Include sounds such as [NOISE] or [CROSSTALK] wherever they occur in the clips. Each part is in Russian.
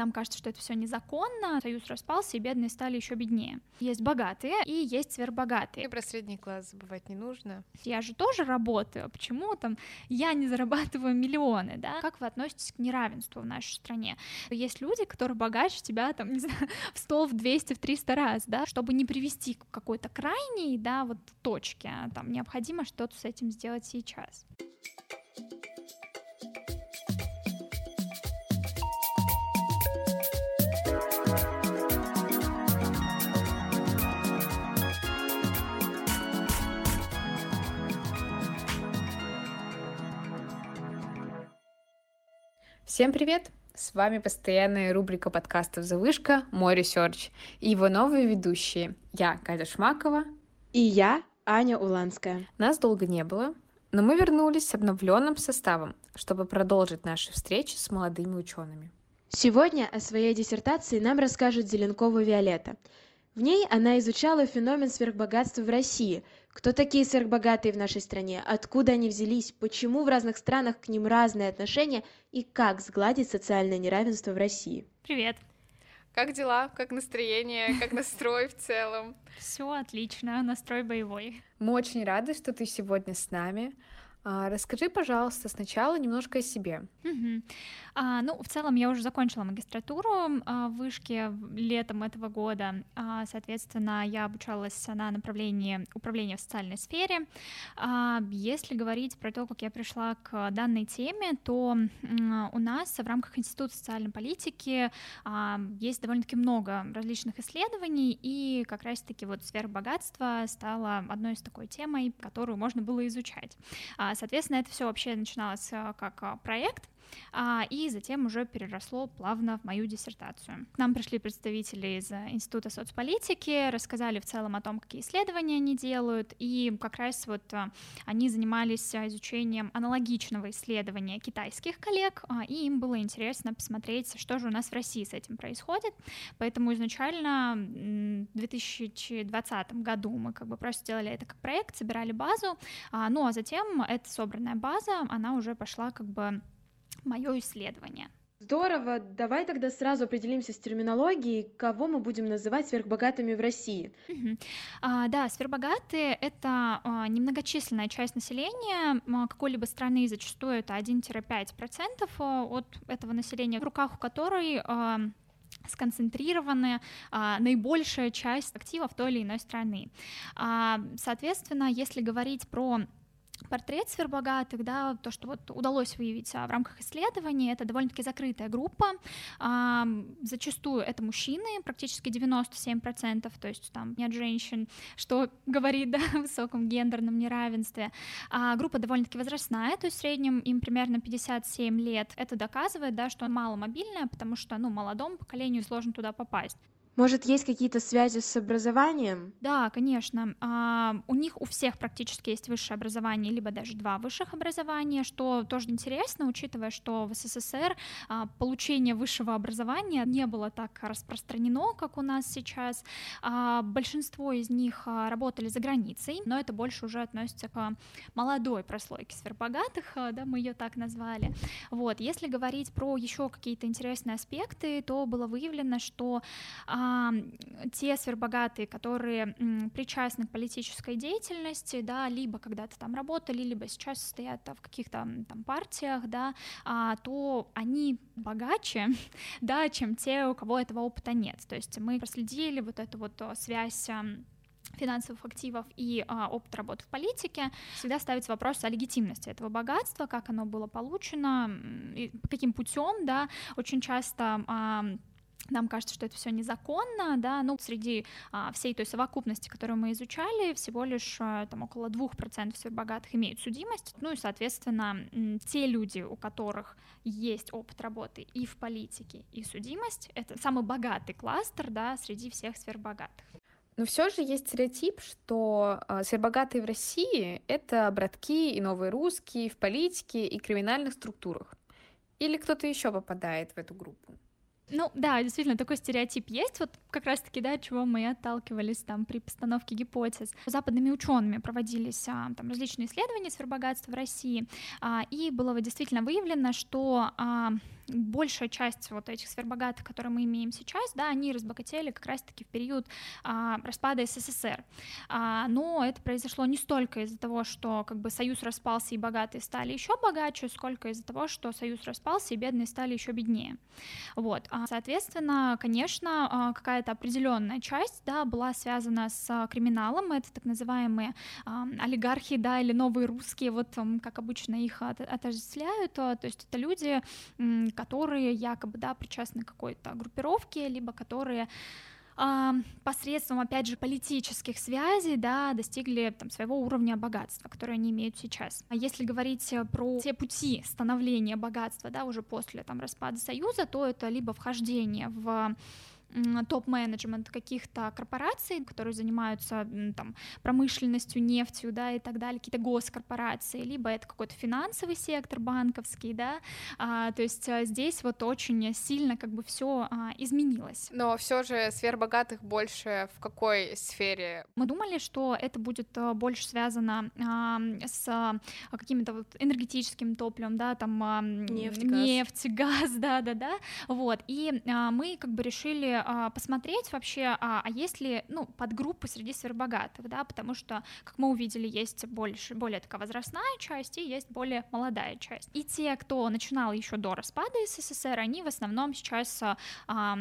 нам кажется, что это все незаконно, союз распался, и бедные стали еще беднее. Есть богатые и есть сверхбогатые. И про средний класс забывать не нужно. Я же тоже работаю, почему там я не зарабатываю миллионы, да? Как вы относитесь к неравенству в нашей стране? Есть люди, которые богаче тебя, там, не знаю, в 100, в 200, в 300 раз, да, чтобы не привести к какой-то крайней, да, вот точке, там необходимо что-то с этим сделать сейчас. Всем привет! С вами постоянная рубрика подкастов «Завышка» «Мой research» и его новые ведущие. Я Катя Шмакова. И я Аня Уланская. Нас долго не было, но мы вернулись с обновленным составом, чтобы продолжить наши встречи с молодыми учеными. Сегодня о своей диссертации нам расскажет Зеленкова Виолетта. В ней она изучала феномен сверхбогатства в России – кто такие сверхбогатые в нашей стране, откуда они взялись, почему в разных странах к ним разные отношения и как сгладить социальное неравенство в России. Привет. Как дела? Как настроение? Как настрой в целом? Все отлично, настрой боевой. Мы очень рады, что ты сегодня с нами. А, расскажи, пожалуйста, сначала немножко о себе. Угу. А, ну, в целом я уже закончила магистратуру а, в Вышке летом этого года. А, соответственно, я обучалась на направлении управления в социальной сфере. А, если говорить про то, как я пришла к данной теме, то а, у нас в рамках Института социальной политики а, есть довольно-таки много различных исследований, и как раз-таки вот сфера богатства стала одной из такой темой, которую можно было изучать. А, соответственно, это все вообще начиналось а, как а, проект, и затем уже переросло плавно в мою диссертацию. К нам пришли представители из Института соцполитики, рассказали в целом о том, какие исследования они делают, и как раз вот э, они занимались э, изучением аналогичного исследования китайских коллег, а, и им было интересно посмотреть, что же у нас в России с этим происходит, поэтому изначально в 2020 году мы как бы просто сделали это как проект, собирали базу, а, ну а затем эта собранная база, она уже пошла как бы мое исследование. Здорово. Давай тогда сразу определимся с терминологией, кого мы будем называть сверхбогатыми в России. Угу. А, да, сверхбогатые — это а, немногочисленная часть населения а, какой-либо страны, зачастую это 1-5% а, от этого населения, в руках у которой а, сконцентрированы а, наибольшая часть активов той или иной страны. А, соответственно, если говорить про портрет сверхбогатых, да, то, что вот удалось выявить а, в рамках исследований, это довольно-таки закрытая группа, зачастую это мужчины, практически 97%, то есть там нет женщин, что [LAUGHS] говорит да, о высоком гендерном неравенстве. А, группа довольно-таки возрастная, то есть в среднем им примерно 57 лет. Это доказывает, да, что мало мобильная, потому что ну, молодому поколению сложно туда попасть. Может, есть какие-то связи с образованием? Да, конечно. А, у них у всех практически есть высшее образование, либо даже два высших образования, что тоже интересно, учитывая, что в СССР а, получение высшего образования не было так распространено, как у нас сейчас. А, большинство из них работали за границей, но это больше уже относится к молодой прослойке сверхбогатых, да, мы ее так назвали. Вот, если говорить про еще какие-то интересные аспекты, то было выявлено, что те сверхбогатые, которые причастны к политической деятельности, да, либо когда-то там работали, либо сейчас стоят в каких-то там партиях, да, а, то они богаче, [LAUGHS] да, чем те, у кого этого опыта нет. То есть мы проследили вот эту вот связь финансовых активов и а, опыт работы в политике, всегда ставится вопрос о легитимности этого богатства, как оно было получено, и каким путем, да, очень часто а, нам кажется, что это все незаконно, да, ну, среди а, всей той совокупности, которую мы изучали, всего лишь а, там около 2% всех имеют судимость, ну и, соответственно, те люди, у которых есть опыт работы и в политике, и судимость, это самый богатый кластер, да, среди всех сверхбогатых. Но все же есть стереотип, что э, сверхбогатые в России — это братки и новые русские в политике и криминальных структурах. Или кто-то еще попадает в эту группу? Ну да, действительно, такой стереотип есть, вот как раз-таки, да, от чего мы отталкивались там при постановке гипотез. Западными учеными проводились а, там различные исследования сфербогатства в России, а, и было действительно выявлено, что а, большая часть вот этих сверхбогатых, которые мы имеем сейчас, да, они разбогатели как раз-таки в период а, распада СССР. А, но это произошло не столько из-за того, что как бы союз распался и богатые стали еще богаче, сколько из-за того, что союз распался и бедные стали еще беднее. Вот, а, соответственно, конечно, а, какая-то определенная часть, да, была связана с криминалом, это так называемые а, олигархи, да, или новые русские, вот как обычно их отождествляют, то есть это люди, которые якобы, да, причастны к какой-то группировке, либо которые посредством, опять же, политических связей, да, достигли там, своего уровня богатства, которое они имеют сейчас. А если говорить про те пути становления богатства, да, уже после там распада Союза, то это либо вхождение в топ-менеджмент каких-то корпораций, которые занимаются там, промышленностью, нефтью, да, и так далее, какие-то госкорпорации, либо это какой-то финансовый сектор банковский, да, а, то есть а, здесь вот очень сильно как бы все а, изменилось. Но все же сфер богатых больше в какой сфере? Мы думали, что это будет а, больше связано а, с а, каким-то вот энергетическим топливом, да, там а, нефть, нефть, газ, газ [LAUGHS] да, да, да, вот, и а, мы как бы решили а, посмотреть вообще, а, а есть ли, ну, подгруппы среди сверхбогатых, да, потому что, как мы увидели, есть больше, более такая возрастная часть и есть более молодая часть. И те, кто начинал еще до распада СССР, они в основном сейчас а,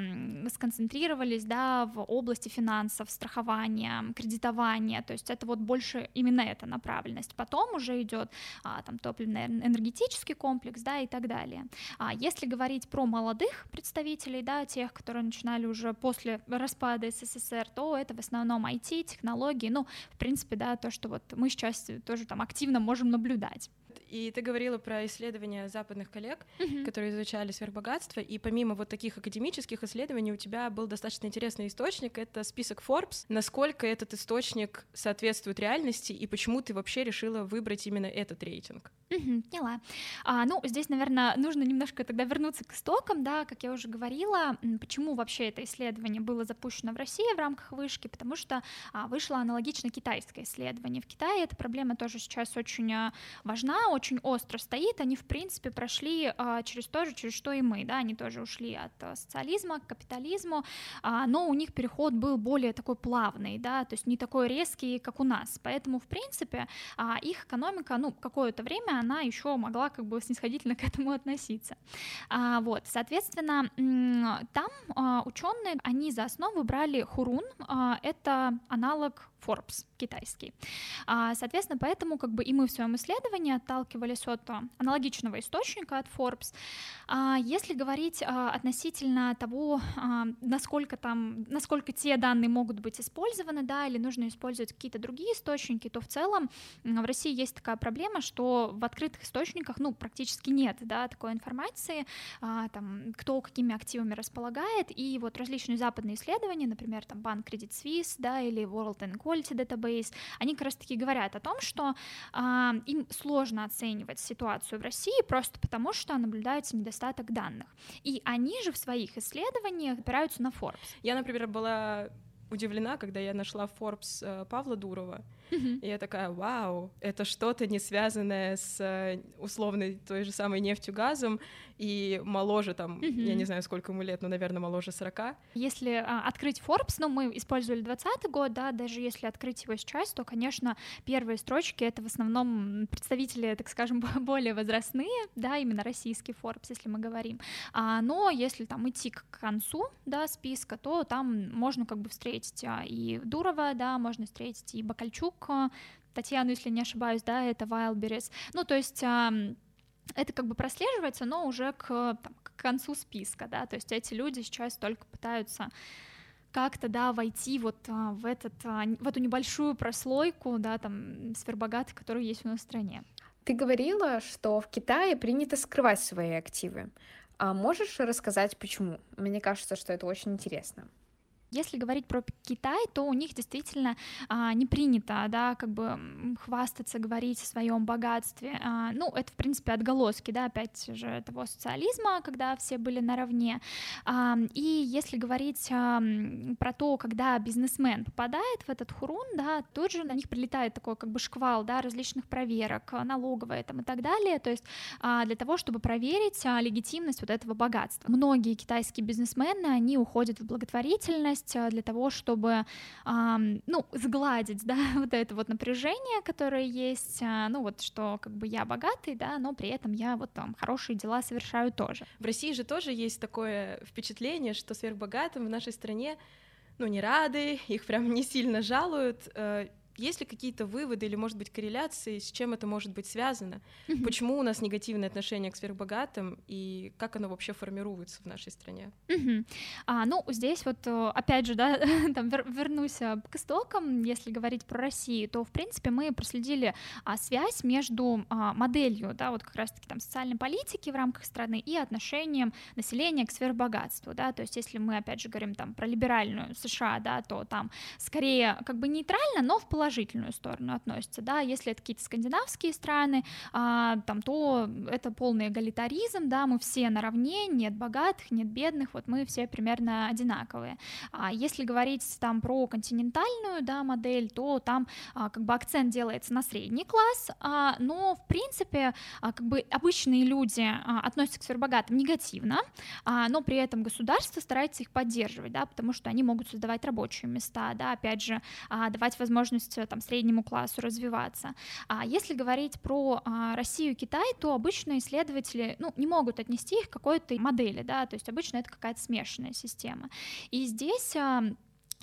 сконцентрировались, да, в области финансов, страхования, кредитования, то есть это вот больше именно эта направленность. Потом уже идет а, там топливно-энергетический комплекс, да, и так далее. А если говорить про молодых представителей, да, тех, которые начинали уже после распада СССР, то это в основном IT, технологии, ну, в принципе, да, то, что вот мы сейчас тоже там активно можем наблюдать. И ты говорила про исследования западных коллег, uh-huh. которые изучали сверхбогатство, и помимо вот таких академических исследований у тебя был достаточно интересный источник, это список Forbes. Насколько этот источник соответствует реальности, и почему ты вообще решила выбрать именно этот рейтинг? Uh-huh, поняла. А, ну, здесь, наверное, нужно немножко тогда вернуться к истокам, да, как я уже говорила, почему вообще это исследование было запущено в России в рамках вышки, потому что а, вышло аналогично китайское исследование. В Китае эта проблема тоже сейчас очень а, важна, очень остро стоит, они, в принципе, прошли а, через то же, через что и мы, да, они тоже ушли от а, социализма к капитализму, а, но у них переход был более такой плавный, да, то есть не такой резкий, как у нас, поэтому, в принципе, их экономика, ну, какое-то время она еще могла как бы снисходительно [LAUGHS] к этому относиться, вот, соответственно, там ученые, они за основу брали хурун, это аналог Forbes китайский. А, соответственно, поэтому как бы и мы в своем исследовании отталкивались от аналогичного источника от Forbes. А, если говорить а, относительно того, насколько там, насколько те данные могут быть использованы, да, или нужно использовать какие-то другие источники, то в целом в России есть такая проблема, что в открытых источниках, ну, практически нет, да, такой информации, там, кто какими активами располагает, и вот различные западные исследования, например, там, банк Credit Suisse, да, или World Inequality Database, они как раз-таки говорят о том, что а, им сложно оценивать ситуацию в России просто потому, что наблюдается недостаток данных. И они же в своих исследованиях опираются на Forbes. Я, например, была удивлена, когда я нашла Forbes э, Павла Дурова, и я такая, вау, это что-то не связанное с э, условной той же самой нефтью, газом, и моложе там, я не знаю, сколько ему лет, но, наверное, моложе 40. Если а, открыть Forbes, ну, мы использовали 20 год, да, даже если открыть его сейчас, то, конечно, первые строчки — это в основном представители, так скажем, [LAUGHS] более возрастные, да, именно российский Forbes, если мы говорим. А, но если там идти к концу, да, списка, то там можно как бы встретить а, и Дурова, да, можно встретить и Бакальчук, Татьяну, если не ошибаюсь, да, это Wildberries. Ну, то есть это как бы прослеживается, но уже к, там, к концу списка, да, то есть эти люди сейчас только пытаются как-то, да, войти вот а, в, этот, а, в эту небольшую прослойку, да, там, сфербогатых, которые есть у нас в стране. Ты говорила, что в Китае принято скрывать свои активы. А можешь рассказать, почему? Мне кажется, что это очень интересно. Если говорить про Китай, то у них действительно а, не принято, да, как бы хвастаться, говорить о своем богатстве. А, ну, это, в принципе, отголоски, да, опять же, того социализма, когда все были наравне. А, и если говорить а, про то, когда бизнесмен попадает в этот хурун, да, тут же на них прилетает такой как бы шквал, да, различных проверок, налоговая там и так далее, то есть а, для того, чтобы проверить а, легитимность вот этого богатства. Многие китайские бизнесмены, они уходят в благотворительность, возможность э, для того, чтобы, ну, сгладить, [LAUGHS] да, вот это вот напряжение, которое есть, а, ну, вот что как бы я богатый, да, но при этом я вот там хорошие дела совершаю тоже. В России же тоже есть такое впечатление, что сверхбогатым в нашей стране ну, не рады, их прям не сильно жалуют. Есть ли какие-то выводы или, может быть, корреляции, с чем это может быть связано? Mm-hmm. Почему у нас негативное отношение к сверхбогатым и как оно вообще формируется в нашей стране? Mm-hmm. А, ну, здесь вот, э, опять же, да, [LAUGHS] там вер- вернусь э, к истокам, если говорить про Россию, то, в принципе, мы проследили а, связь между а, моделью, да, вот как раз-таки там социальной политики в рамках страны и отношением населения к сверхбогатству, да, то есть если мы, опять же, говорим там про либеральную США, да, то там скорее как бы нейтрально, но в положении положительную сторону относится, да, если это какие-то скандинавские страны, а, там, то это полный эгалитаризм, да, мы все наравне, нет богатых, нет бедных, вот мы все примерно одинаковые. А если говорить там про континентальную, да, модель, то там а, как бы акцент делается на средний класс, а, но в принципе а, как бы обычные люди а, относятся к сверхбогатым негативно, а, но при этом государство старается их поддерживать, да, потому что они могут создавать рабочие места, да, опять же, а, давать возможность Э, там, среднему классу развиваться. А если говорить про а, Россию и Китай, то обычно исследователи ну, не могут отнести их к какой-то модели, да, то есть обычно это какая-то смешанная система. И здесь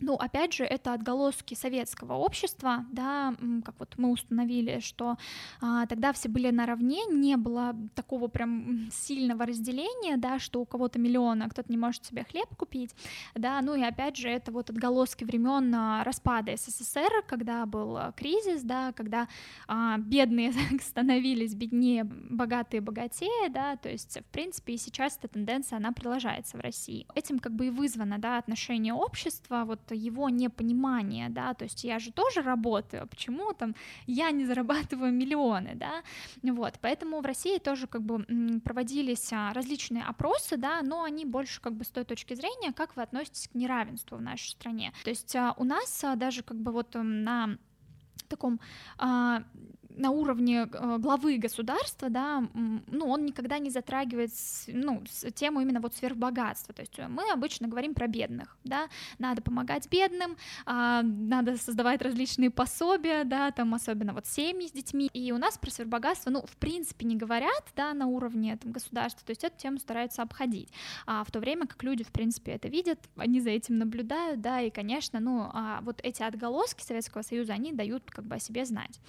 ну, опять же, это отголоски советского общества, да, как вот мы установили, что а, тогда все были наравне, не было такого прям сильного разделения, да, что у кого-то миллион, а кто-то не может себе хлеб купить, да, ну и опять же, это вот отголоски времен а, распада СССР, когда был а, кризис, да, когда а, бедные [LAUGHS] становились беднее, богатые богатее, да, то есть, в принципе, и сейчас эта тенденция, она продолжается в России. Этим как бы и вызвано, да, отношение общества, вот его непонимание, да, то есть я же тоже работаю, а почему там я не зарабатываю миллионы, да, вот, поэтому в России тоже как бы проводились а, различные опросы, да, но они больше как бы с той точки зрения, как вы относитесь к неравенству в нашей стране, то есть а, у нас даже как бы вот на таком на уровне э, главы государства, да, ну, он никогда не затрагивает ну, тему именно вот сверхбогатства. То есть мы обычно говорим про бедных, да, надо помогать бедным, а, надо создавать различные пособия, да, там особенно вот семьи с детьми. И у нас про сверхбогатство, ну, в принципе, не говорят, да, на уровне там, государства, то есть эту тему стараются обходить. А в то время как люди, в принципе, это видят, они за этим наблюдают, да, и, конечно, ну, а вот эти отголоски Советского Союза, они дают как бы о себе знать.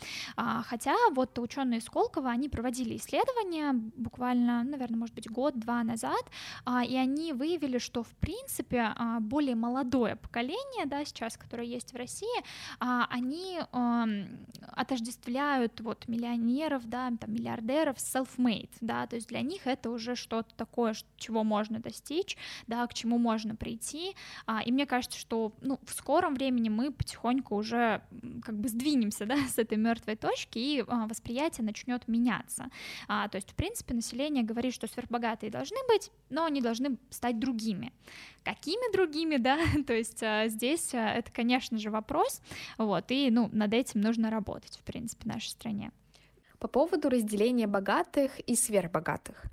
Хотя вот ученые Сколково, они проводили исследования буквально, наверное, может быть, год-два назад, а, и они выявили, что, в принципе, а, более молодое поколение, да, сейчас, которое есть в России, а, они отождествляют вот миллионеров, да, там, миллиардеров self-made, да, то есть для них это уже что-то такое, чего можно достичь, да, к чему можно прийти, и мне кажется, что, ну, в скором времени мы потихоньку уже как бы сдвинемся, [LAUGHS] да, с этой мертвой точки и а, восприятие начнет меняться. А, то есть, в принципе, население говорит, что сверхбогатые должны быть, но они должны стать другими. Какими другими, да? [LAUGHS] то есть а, здесь это, конечно же, вопрос, вот, и, ну, над этим нужно работать, в принципе, в нашей стране. По поводу разделения богатых и сверхбогатых.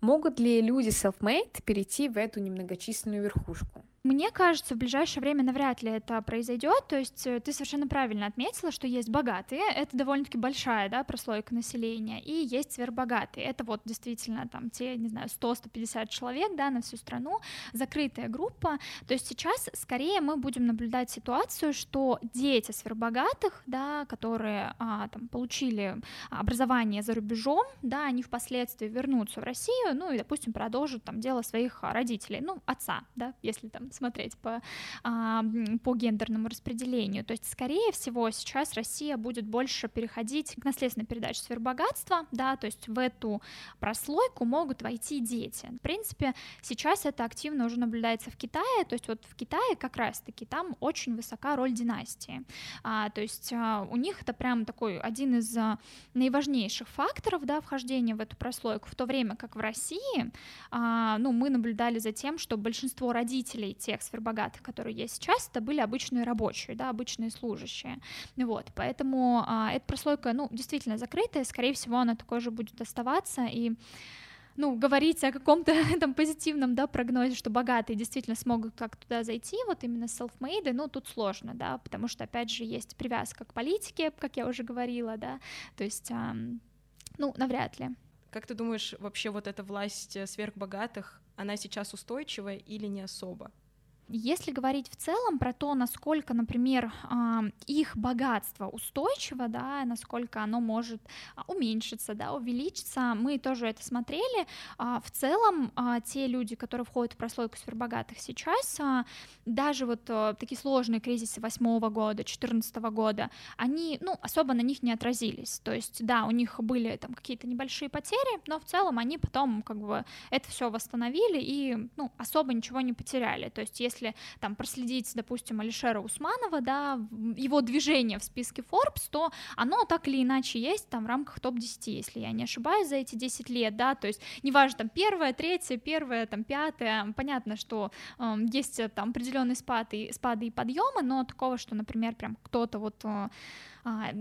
Могут ли люди self-made перейти в эту немногочисленную верхушку? Мне кажется, в ближайшее время навряд ли это произойдет. То есть э, ты совершенно правильно отметила, что есть богатые, это довольно-таки большая да, прослойка населения, и есть сверхбогатые. Это вот действительно там те, не знаю, 100-150 человек да, на всю страну, закрытая группа. То есть сейчас скорее мы будем наблюдать ситуацию, что дети сверхбогатых, да, которые а, там, получили образование за рубежом, да, они впоследствии вернутся в Россию, ну и, допустим, продолжат там дело своих родителей, ну, отца, да, если там смотреть по, а, по гендерному распределению. То есть, скорее всего, сейчас Россия будет больше переходить к наследственной передаче сфер да, то есть в эту прослойку могут войти дети. В принципе, сейчас это активно уже наблюдается в Китае, то есть вот в Китае как раз-таки там очень высока роль династии, а, то есть а, у них это прям такой один из а, наиважнейших факторов, да, вхождения в эту прослойку, в то время как в России, а, ну, мы наблюдали за тем, что большинство родителей тех сфербогатых, которые есть сейчас, это были обычные рабочие, да, обычные служащие, вот, поэтому а, эта прослойка, ну, действительно закрытая, скорее всего, она такой же будет оставаться, и ну, говорить о каком-то [LAUGHS] этом позитивном, да, прогнозе, что богатые действительно смогут как туда зайти, вот именно self-made, ну, тут сложно, да, потому что, опять же, есть привязка к политике, как я уже говорила, да, то есть, ну, навряд ли. Как ты думаешь, вообще вот эта власть э, сверхбогатых, она сейчас устойчивая или не особо? Если говорить в целом про то, насколько, например, их богатство устойчиво, да, насколько оно может а, уменьшиться, да, увеличиться, мы тоже это смотрели. А, в целом, а, те люди, которые входят в прослойку сверхбогатых сейчас, даже вот такие сложные кризисы восьмого года, четырнадцатого года, они, ну, особо на них не отразились. То есть, да, у них были там какие-то небольшие потери, но в целом они потом как бы это все восстановили и, ну, особо ничего не потеряли. То есть, если если там проследить, допустим, Алишера Усманова, да, его движение в списке Forbes, то оно так или иначе есть там в рамках топ-10, если я не ошибаюсь, за эти 10 лет, да, то есть неважно, там первое, третье, первое, там пятое, понятно, что э, есть там определенные спады, спады и подъемы, но такого, что, например, прям кто-то вот э, а,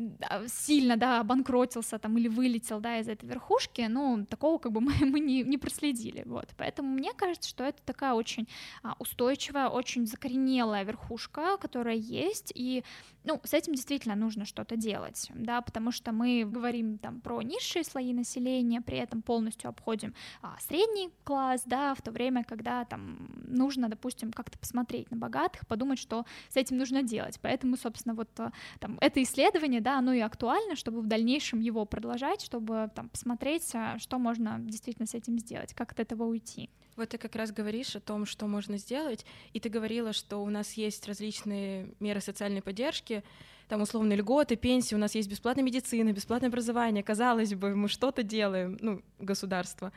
сильно, да, обанкротился там или вылетел, да, из этой верхушки, ну, такого как бы [LAUGHS] мы, мы не, не проследили, вот, поэтому мне кажется, что это такая очень а, устойчивая, очень закоренелая верхушка, которая есть, и, ну, с этим действительно нужно что-то делать, да, потому что мы говорим там про низшие слои населения, при этом полностью обходим а, средний класс, да, в то время, когда там нужно, допустим, как-то посмотреть на богатых, подумать, что с этим нужно делать, поэтому, собственно, вот там это исследование исследование, да, оно и актуально, чтобы в дальнейшем его продолжать, чтобы там посмотреть, а, что можно действительно с этим сделать, как от этого уйти. Вот ты как раз говоришь о том, что можно сделать, и ты говорила, что у нас есть различные меры социальной поддержки, там условные льготы, пенсии, у нас есть бесплатная медицина, бесплатное образование, казалось бы, мы что-то делаем, ну, государство,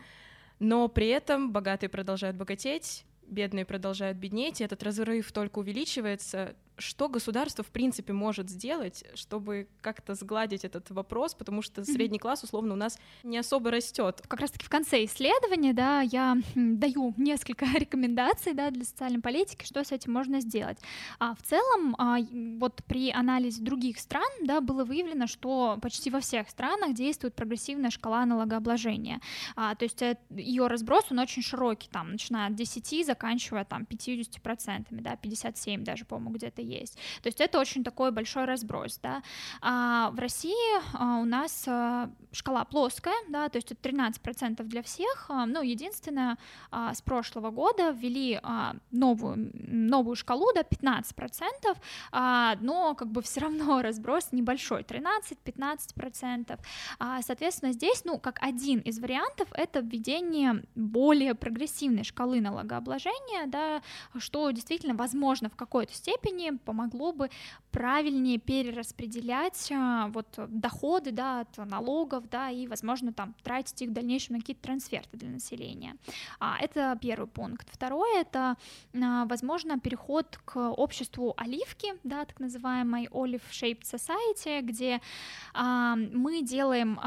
но при этом богатые продолжают богатеть, бедные продолжают беднеть, и этот разрыв только увеличивается, что государство в принципе может сделать, чтобы как-то сгладить этот вопрос, потому что средний класс условно у нас не особо растет. Как раз-таки в конце исследования, да, я даю несколько [LAUGHS] рекомендаций, да, для социальной политики, что с этим можно сделать. А в целом, а, вот при анализе других стран, да, было выявлено, что почти во всех странах действует прогрессивная шкала налогообложения. А, то есть ее разброс он очень широкий, там, начиная от 10, заканчивая там 50%, да, 57 даже, по-моему, где-то есть. То есть это очень такой большой разброс, да. А в России а, у нас а, шкала плоская, да, то есть это 13% для всех, а, ну, единственное, с прошлого года ввели новую, новую шкалу, да, 15%, а, но как бы все равно [LAUGHS] разброс небольшой, 13-15%. А, соответственно, здесь, ну, как один из вариантов, это введение более прогрессивной шкалы налогообложения, да, что действительно возможно в какой-то степени помогло бы правильнее перераспределять а, вот доходы, да, от налогов, да, и, возможно, там тратить их в дальнейшем на какие-то трансферты для населения. А, это первый пункт. Второе — это, а, возможно, переход к обществу оливки, да, так называемой Olive Shaped Society, где мы делаем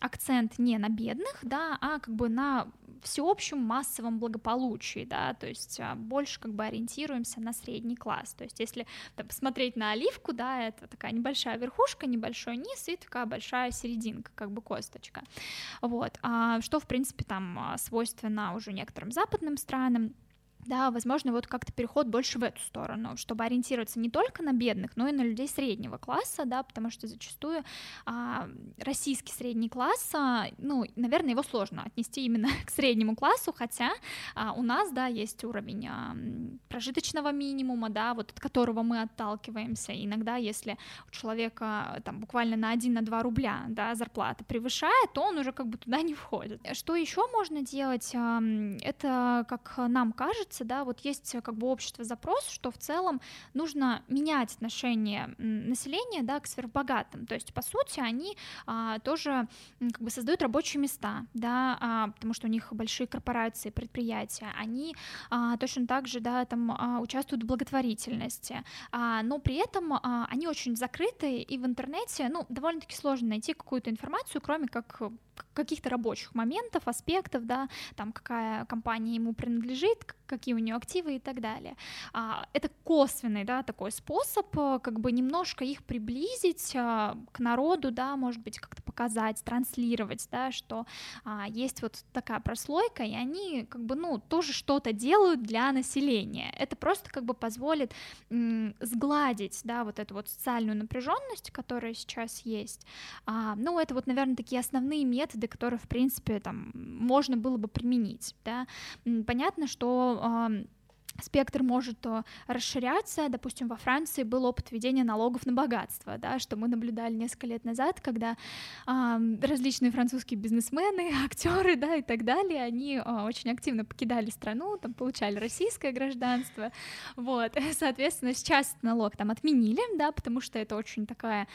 акцент не на бедных, да, а как бы на всеобщем массовом благополучии, да, то есть а, больше как бы ориентируемся на средний класс, то есть там, посмотреть на оливку, да, это такая небольшая верхушка, небольшой низ и такая большая серединка, как бы косточка, вот, а, что в принципе там а, свойственно уже некоторым западным странам, да, возможно, вот как-то переход больше в эту сторону, чтобы ориентироваться не только на бедных, но и на людей среднего класса, да, потому что зачастую а, российский средний класс, а, ну, наверное, его сложно отнести именно [LAUGHS] к среднему классу, хотя а, у нас, да, есть уровень а, прожиточного минимума, да, вот от которого мы отталкиваемся, иногда, если у человека там буквально на 1 на 2 рубля, да, зарплата превышает, то он уже как бы туда не входит. Что еще можно делать? Это, как нам кажется, кажется, да, вот есть э, как бы общество запрос, что в целом нужно менять отношение населения, да, к сверхбогатым, то есть, по сути, они а, тоже как бы создают рабочие места, да, а, потому что у них большие корпорации, предприятия, они а, точно так же, да, там а, участвуют в благотворительности, а, но при этом а, они очень закрыты, и в интернете, ну, довольно-таки сложно найти какую-то информацию, кроме как каких-то рабочих моментов, аспектов, да, там какая компания ему принадлежит, какие у нее активы и так далее. А, это косвенный, да, такой способ, э, как бы немножко их приблизить а, к народу, да, может быть, как-то показать, транслировать, да, что а, есть вот такая прослойка, и они как бы, ну, тоже что-то делают для населения. Это просто как бы позволит м, сгладить, да, вот эту вот социальную напряженность, которая сейчас есть. А, ну, это вот, наверное, такие основные методы, которые, в принципе, там можно было бы применить, да. Понятно, что спектр может э, расширяться. Допустим, во Франции был опыт введения налогов на богатство, да, что мы наблюдали несколько лет назад, когда а, различные французские бизнесмены, [LAUGHS] актеры, да, и так далее, они а, очень активно покидали страну, там получали российское гражданство, вот, [LAUGHS] соответственно, сейчас налог там отменили, да, потому что это очень такая,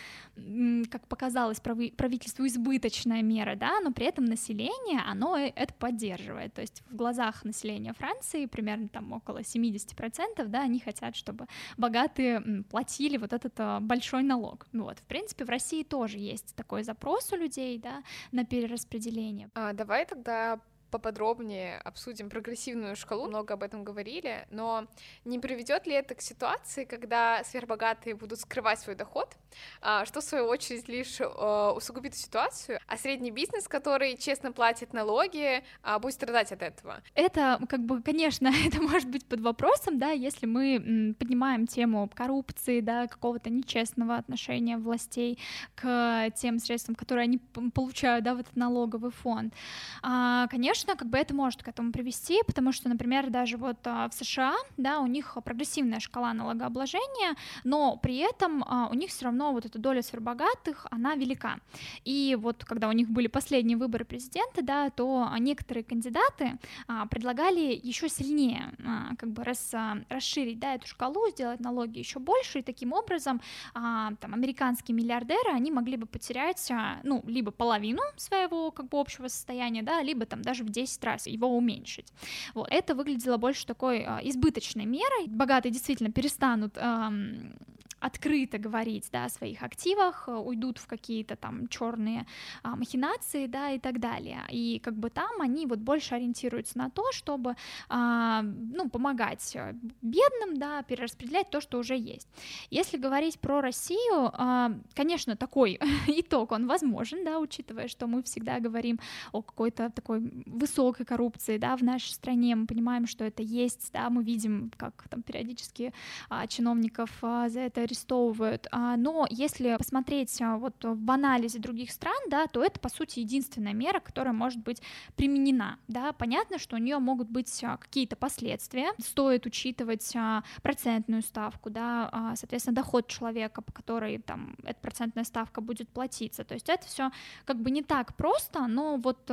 как показалось правительству, избыточная мера, да, но при этом население, оно э, это поддерживает, то есть в глазах населения Франции примерно там около 70%, да, они хотят, чтобы богатые платили вот этот а, большой налог. Вот, в принципе, в России тоже есть такой запрос у людей, да, на перераспределение. А, давай тогда поподробнее обсудим прогрессивную шкалу, много об этом говорили, но не приведет ли это к ситуации, когда сверхбогатые будут скрывать свой доход, а, что в свою очередь лишь а, усугубит ситуацию, а средний бизнес, который честно платит налоги, а, будет страдать от этого? Это, как бы, конечно, [LAUGHS] это может быть под вопросом, да, если мы поднимаем тему коррупции, да, какого-то нечестного отношения властей к тем средствам, которые они получают, да, в этот налоговый фонд. Конечно, конечно, как бы это может к этому привести, потому что, например, даже вот а, в США, да, у них прогрессивная шкала налогообложения, но при этом а, у них все равно вот эта доля сверхбогатых, она велика. И вот когда у них были последние выборы президента, да, то некоторые кандидаты а, предлагали еще сильнее как бы рас, расширить, да, эту шкалу, сделать налоги еще больше, и таким образом там американские миллиардеры, они могли бы потерять, ну, либо половину своего как бы общего состояния, да, либо там даже в 10 раз его уменьшить. Вот. Это выглядело больше такой а, избыточной мерой. Богатые действительно перестанут эм, открыто говорить да, о своих активах, э, уйдут в какие-то там черные а, махинации, да, и так далее. И как бы там они вот больше ориентируются на то, чтобы, а, ну, помогать э, бедным, да, перераспределять то, что уже есть. Если говорить про Россию, а, конечно, такой [LAUGHS] итог, он возможен, да, учитывая, что мы всегда говорим о какой-то такой высокой коррупции, да, в нашей стране, мы понимаем, что это есть, да, мы видим, как там периодически а, чиновников а, за это арестовывают. А, но если посмотреть а, вот в анализе других стран, да, то это, по сути, единственная мера, которая может быть применена. Да. Понятно, что у нее могут быть а, какие-то последствия. Стоит учитывать процентную ставку, да, соответственно, доход человека, по которой там эта процентная ставка будет платиться. То есть это все как бы не так просто, но вот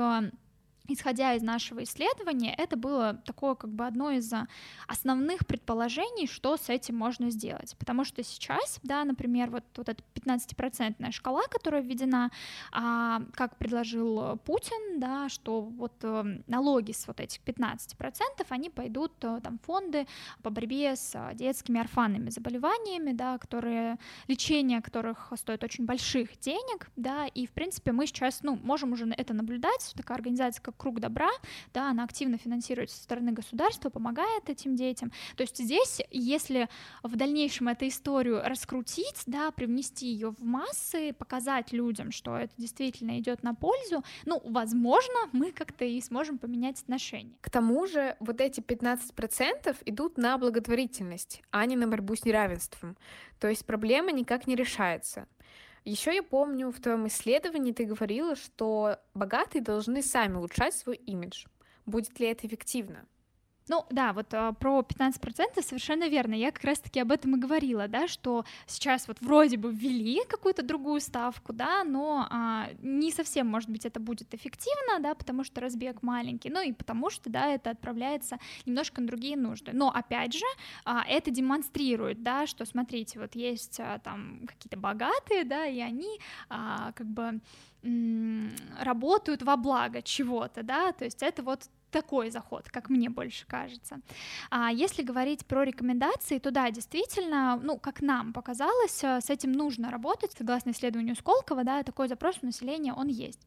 исходя из нашего исследования, это было такое как бы одно из а, основных предположений, что с этим можно сделать. Потому что сейчас, да, например, вот, вот эта 15-процентная шкала, которая введена, а, как предложил Путин, да, что вот а, налоги с вот этих 15%, они пойдут а, там фонды по борьбе с а, детскими орфанными заболеваниями, да, которые, лечение которых стоит очень больших денег, да, и, в принципе, мы сейчас, ну, можем уже это наблюдать, такая организация, как круг добра, да, она активно финансируется со стороны государства, помогает этим детям. То есть здесь, если в дальнейшем эту историю раскрутить, да, привнести ее в массы, показать людям, что это действительно идет на пользу, ну, возможно, мы как-то и сможем поменять отношения. К тому же вот эти 15% идут на благотворительность, а не на борьбу с неравенством. То есть проблема никак не решается. Еще я помню, в твоем исследовании ты говорила, что богатые должны сами улучшать свой имидж. Будет ли это эффективно? Ну да, вот а, про 15% совершенно верно. Я как раз-таки об этом и говорила, да, что сейчас вот вроде бы ввели какую-то другую ставку, да, но а, не совсем, может быть, это будет эффективно, да, потому что разбег маленький, ну и потому что, да, это отправляется немножко на другие нужды. Но опять же, а, это демонстрирует, да, что смотрите, вот есть а, там какие-то богатые, да, и они а, как бы работают во благо чего-то, да, то есть это вот такой заход, как мне больше кажется. А если говорить про рекомендации, то да, действительно, ну, как нам показалось, э, с этим нужно работать, согласно исследованию Сколково, да, такой запрос у населения, он есть.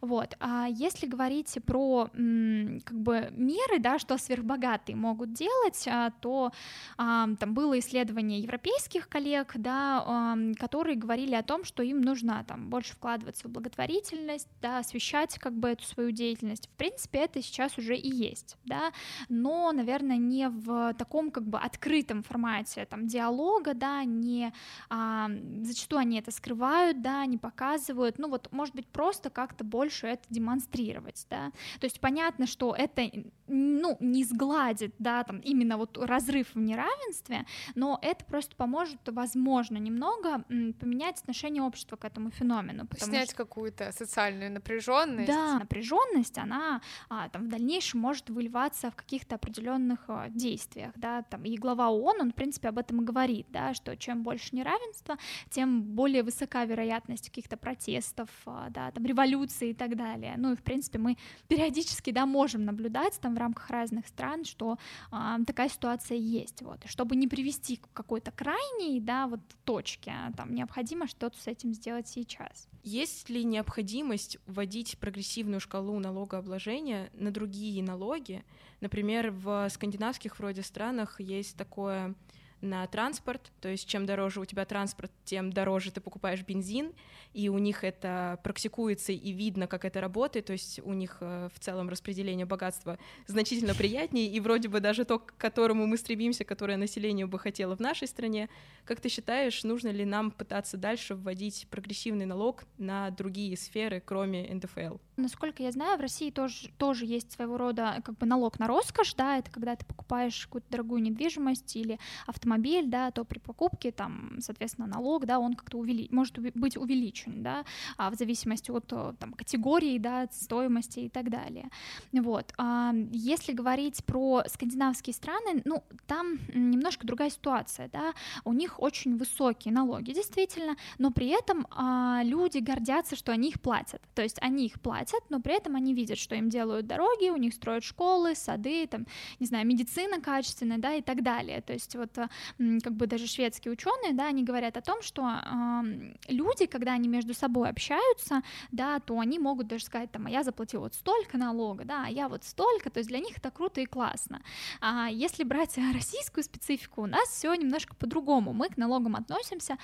Вот. А если говорить про, как бы, меры, да, что сверхбогатые могут делать, а, то а, там было исследование европейских коллег, да, которые говорили о том, что им нужно там больше вкладываться в благотворительность, да, освещать как бы эту свою деятельность. В принципе, это сейчас уже и есть, да, но, наверное, не в таком как бы открытом формате там диалога, да, не а, зачастую они это скрывают, да, не показывают, ну вот, может быть, просто как-то больше это демонстрировать, да, то есть понятно, что это, ну, не сгладит, да, там именно вот разрыв в неравенстве, но это просто поможет, возможно, немного поменять отношение общества к этому феномену. Снять что... какую-то социальную напряженность. Да, напряженность, она а, там в дальнейшем дальнейшем может выливаться в каких-то определенных а, действиях, да, там, и глава ООН, он, в принципе, об этом и говорит, да, что чем больше неравенства, тем более высока вероятность каких-то протестов, а, да, там, революции и так далее, ну, и, в принципе, мы периодически, да, можем наблюдать там в рамках разных стран, что а, такая ситуация есть, вот, и чтобы не привести к какой-то крайней, да, вот точке, там, необходимо что-то с этим сделать сейчас. Есть ли необходимость вводить прогрессивную шкалу налогообложения на другие налоги? Например, в скандинавских вроде странах есть такое на транспорт, то есть чем дороже у тебя транспорт, тем дороже ты покупаешь бензин, и у них это практикуется и видно, как это работает, то есть у них э, в целом распределение богатства значительно приятнее, и вроде бы даже то, к которому мы стремимся, которое население бы хотело в нашей стране. Как ты считаешь, нужно ли нам пытаться дальше вводить прогрессивный налог на другие сферы, кроме НДФЛ? Насколько я знаю, в России тоже, тоже есть своего рода как бы налог на роскошь, да, это когда ты покупаешь какую-то дорогую недвижимость или автомобиль, автомобиль, да, то при покупке там, соответственно, налог, да, он как-то увели... может быть увеличен, да, а в зависимости от э, там, категории, да, стоимости и так далее. Вот. А если говорить про скандинавские страны, ну, там немножко другая ситуация, да, у них очень высокие налоги, действительно, но при этом а, люди гордятся, что они их платят, то есть они их платят, но при этом они видят, что им делают дороги, у них строят школы, сады, там, не знаю, медицина качественная, да, и так далее, то есть вот э, как бы даже шведские ученые, да, они говорят о том, что э, люди, когда они между собой общаются, да, то они могут даже сказать, там, а я заплатил вот столько налога, да, а я вот столько, то есть для них это круто и классно. А если брать [LAUGHS] российскую специфику, у нас все немножко по-другому, мы к налогам относимся,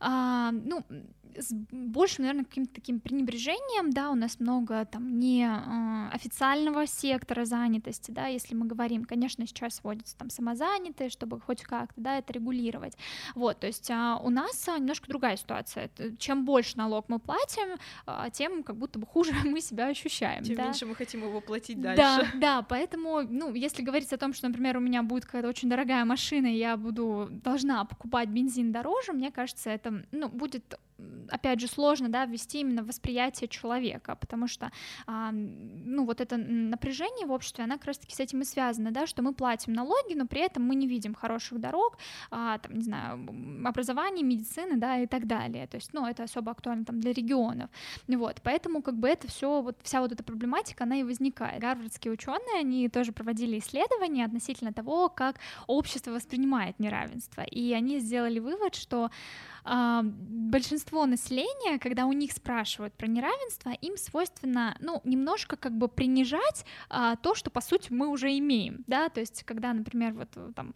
а, ну, с большим, наверное, каким-то таким пренебрежением, да, у нас много там не э, официального сектора занятости, да, если мы говорим, конечно, сейчас вводятся там самозанятые, чтобы хоть как-то, да, это регулировать, вот, то есть э, у нас э, немножко другая ситуация, чем больше налог мы платим, э, тем как будто бы хуже [LAUGHS] мы себя ощущаем, тем да? меньше мы хотим его платить дальше. Да, [LAUGHS] да, поэтому, ну, если говорить о том, что, например, у меня будет какая-то очень дорогая машина, и я буду должна покупать бензин дороже, мне кажется, это, ну, будет опять же, сложно, да, ввести именно восприятие человека, потому что, а, ну, вот это напряжение в обществе, она как раз-таки с этим и связана, да, что мы платим налоги, но при этом мы не видим хороших дорог, а, там, не знаю, образования, медицины, да, и так далее, то есть, ну, это особо актуально там для регионов, вот, поэтому как бы это все, вот вся вот эта проблематика, она и возникает. Гарвардские ученые, они тоже проводили исследования относительно того, как общество воспринимает неравенство, и они сделали вывод, что большинство большинство населения, когда у них спрашивают про неравенство, им свойственно, ну, немножко как бы принижать а, то, что по сути мы уже имеем, да, то есть когда, например, вот там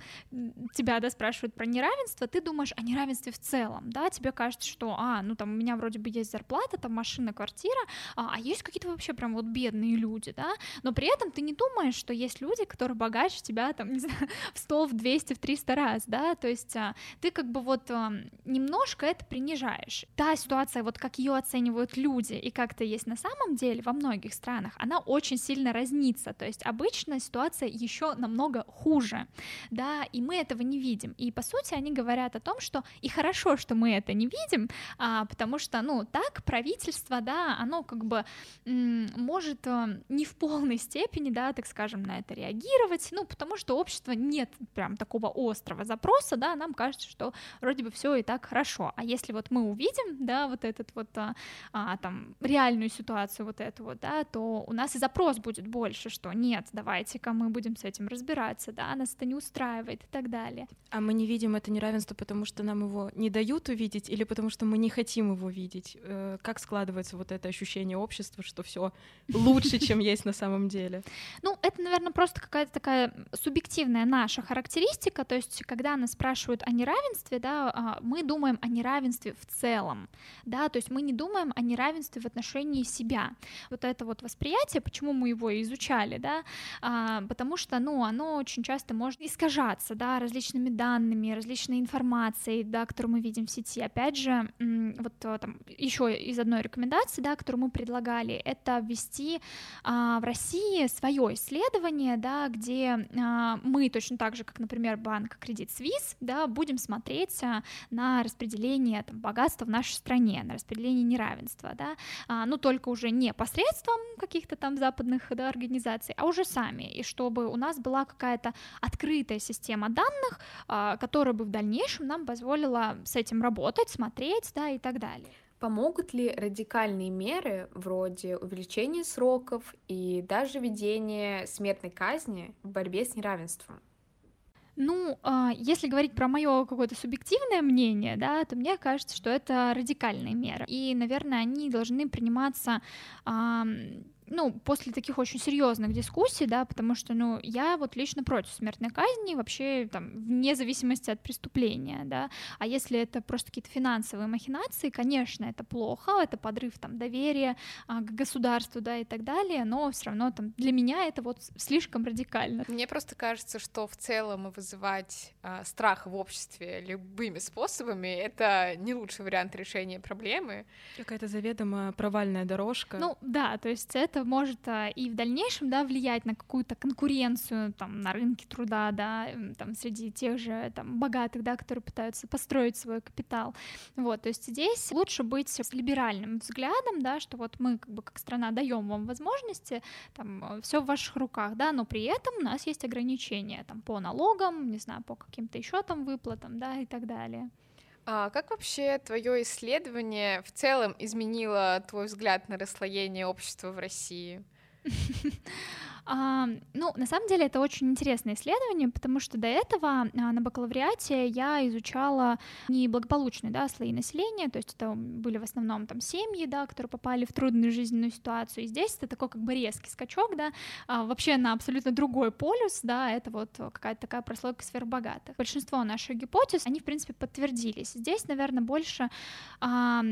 тебя, да, спрашивают про неравенство, ты думаешь о неравенстве в целом, да, тебе кажется, что, а, ну там у меня вроде бы есть зарплата, там машина, квартира, а, а есть какие-то вообще прям вот бедные люди, да, но при этом ты не думаешь, что есть люди, которые богаче тебя, там, [LAUGHS] не знаю, в 100, в 200, в 300 раз, да, то есть а, ты как бы вот а, немножко это принижаешь. Та ситуация, вот как ее оценивают люди и как это есть на самом деле во многих странах, она очень сильно разнится, то есть обычно ситуация еще намного хуже, да, и мы этого не видим, и по сути они говорят о том, что и хорошо, что мы это не видим, а, потому что, ну, так правительство, да, оно как бы может а, не в полной степени, да, так скажем, на это реагировать, ну, потому что общество нет прям такого острого запроса, да, нам кажется, что вроде бы все и так хорошо, а если вот мы увидим, да, вот этот вот, а, а, там, реальную ситуацию вот эту вот, да, то у нас и запрос будет больше, что нет, давайте-ка мы будем с этим разбираться, да, нас это не устраивает и так далее. А мы не видим это неравенство, потому что нам его не дают увидеть или потому что мы не хотим его видеть? Э, как складывается вот это ощущение общества, что все лучше, чем есть на самом деле? Ну, это, наверное, просто какая-то такая субъективная наша характеристика, то есть когда нас спрашивают о неравенстве, да, а, мы думаем о неравенстве в целом, да, то есть мы не думаем о неравенстве в отношении себя. Вот это вот восприятие, почему мы его изучали, да, а, потому что, ну, оно очень часто может искажаться, да, различными данными, различной информацией, да, которую мы видим в сети. Опять же, вот э, там еще из одной рекомендации, да, которую мы предлагали, это ввести а, в России свое исследование, да, где а, мы точно так же, как, например, банк Кредит Свис, да, будем смотреть а, на распределение там, богатства в нашей стране, на распределение неравенства, да, а, ну только уже не посредством каких-то там западных да, организаций, а уже сами, и чтобы у нас была какая-то открытая система данных, а, которая бы в дальнейшем нам позволила с этим работать, смотреть, да, и так далее. Помогут ли радикальные меры вроде увеличения сроков и даже введения смертной казни в борьбе с неравенством? Ну, а, если говорить про мое какое-то субъективное мнение, да, то мне кажется, что это радикальные меры. И, наверное, они должны приниматься ну, после таких очень серьезных дискуссий, да, потому что, ну, я вот лично против смертной казни вообще, там, вне зависимости от преступления, да, а если это просто какие-то финансовые махинации, конечно, это плохо, это подрыв, там, доверия а, к государству, да, и так далее, но все равно, там, для меня это вот слишком радикально. Мне просто кажется, что в целом вызывать а, страх в обществе любыми способами — это не лучший вариант решения проблемы. Какая-то заведомо провальная дорожка. Ну, да, то есть это это может а, и в дальнейшем, да, влиять на какую-то конкуренцию там на рынке труда, да, там среди тех же там богатых, да, которые пытаются построить свой капитал, вот, то есть здесь лучше быть с либеральным взглядом, да, что вот мы как бы как страна даем вам возможности, там все в ваших руках, да, но при этом у нас есть ограничения там по налогам, не знаю, по каким-то еще там выплатам, да, и так далее. А как вообще твое исследование в целом изменило твой взгляд на расслоение общества в России? [LAUGHS] А, ну, на самом деле это очень интересное исследование, потому что до этого а, на бакалавриате я изучала неблагополучные да, слои населения, то есть это были в основном там семьи, да, которые попали в трудную жизненную ситуацию. И здесь это такой как бы резкий скачок, да, а, вообще на абсолютно другой полюс, да, это вот какая-то такая прослойка сфер богатых. Большинство наших гипотез, они, в принципе, подтвердились. Здесь, наверное, больше а,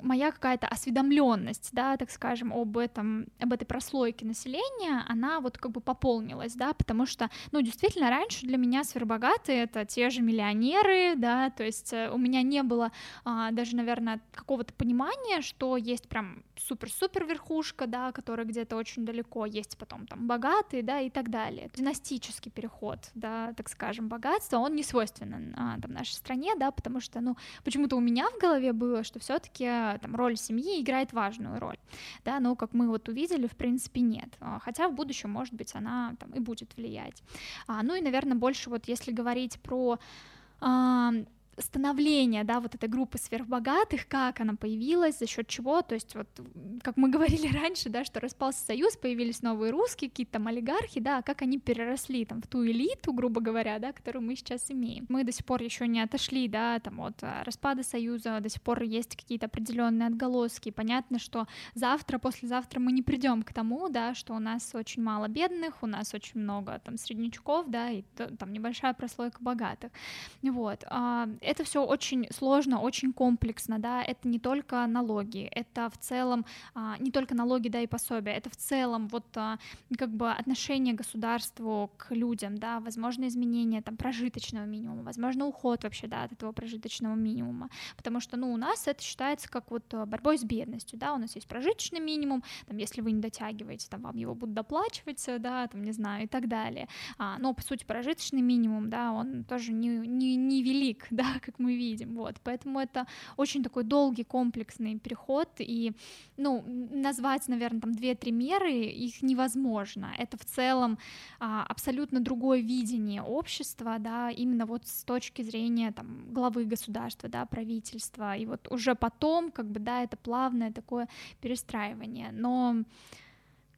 моя какая-то осведомленность, да, так скажем, об этом, об этой прослойке населения, она она вот как бы пополнилась, да, потому что, ну, действительно, раньше для меня сверхбогатые — это те же миллионеры, да, то есть э, у меня не было а, даже, наверное, какого-то понимания, что есть прям супер-супер верхушка, да, которая где-то очень далеко, есть потом там богатые, да, и так далее. Династический переход, да, так скажем, богатства, он не свойственен а, там нашей стране, да, потому что, ну, почему-то у меня в голове было, что все таки там роль семьи играет важную роль, да, но, как мы вот увидели, в принципе, нет. А, хотя в будущем может быть, она там и будет влиять. А, ну и, наверное, больше вот если говорить про становление, да, вот этой группы сверхбогатых, как она появилась, за счет чего, то есть вот, как мы [LAUGHS] говорили раньше, да, что распался союз, появились новые русские, какие-то там олигархи, да, как они переросли там в ту элиту, грубо говоря, да, которую мы сейчас имеем. Мы до сих пор еще не отошли, да, там от а, распада союза, до сих пор есть какие-то определенные отголоски. Понятно, что завтра, послезавтра мы не придем к тому, да, что у нас очень мало бедных, у нас очень много там среднячков, да, и там небольшая прослойка богатых. Вот. А, это все очень сложно, очень комплексно, да, это не только налоги, это в целом а, не только налоги, да, и пособия, это в целом вот как бы отношение государству к людям, да, возможно, изменение там прожиточного минимума, возможно, уход вообще, да, от этого прожиточного минимума, потому что, ну, у нас это считается как вот борьбой с бедностью, да, у нас есть прожиточный минимум, там, если вы не дотягиваете, там, вам его будут доплачивать, да, там, не знаю, и так далее, а, но, по сути, прожиточный минимум, да, он тоже не, не, не велик, [LAUGHS] да, [LAUGHS] как мы видим, вот, поэтому это очень такой долгий комплексный переход, и, ну, назвать, наверное, там две-три меры, их невозможно, это в целом а, абсолютно другое видение общества, да, именно вот с точки зрения, там, главы государства, да, правительства, и вот уже потом, как бы, да, это плавное такое перестраивание, но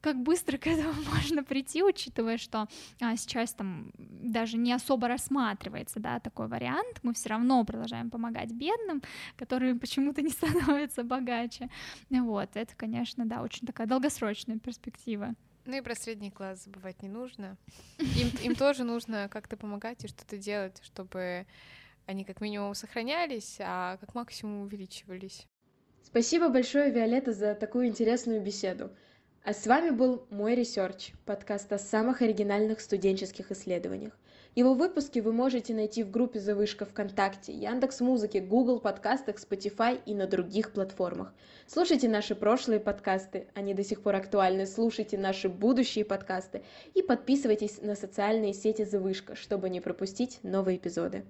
как быстро к этому [LAUGHS] можно прийти, учитывая, что а, сейчас там даже не особо рассматривается, да, такой вариант, мы все равно продолжаем помогать бедным, которые почему-то не [LAUGHS] становятся богаче, вот, это, конечно, да, очень такая долгосрочная перспектива. Ну и про средний класс забывать не нужно. Им, им тоже нужно как-то помогать и что-то делать, чтобы они как минимум сохранялись, а как максимум увеличивались. Спасибо большое, Виолетта, за такую интересную беседу. А с вами был мой research, подкаст о самых оригинальных студенческих исследованиях. Его выпуски вы можете найти в группе «Завышка» ВКонтакте, Яндекс Музыке, Google Подкастах, Spotify и на других платформах. Слушайте наши прошлые подкасты, они до сих пор актуальны, слушайте наши будущие подкасты и подписывайтесь на социальные сети «Завышка», чтобы не пропустить новые эпизоды.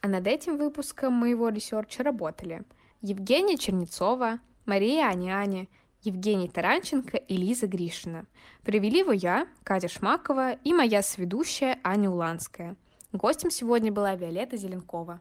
А над этим выпуском моего ресерча работали Евгения Чернецова, Мария Аняни, Евгений Таранченко и Лиза Гришина. Провели его я, Катя Шмакова и моя соведущая Аня Уланская. Гостем сегодня была Виолетта Зеленкова.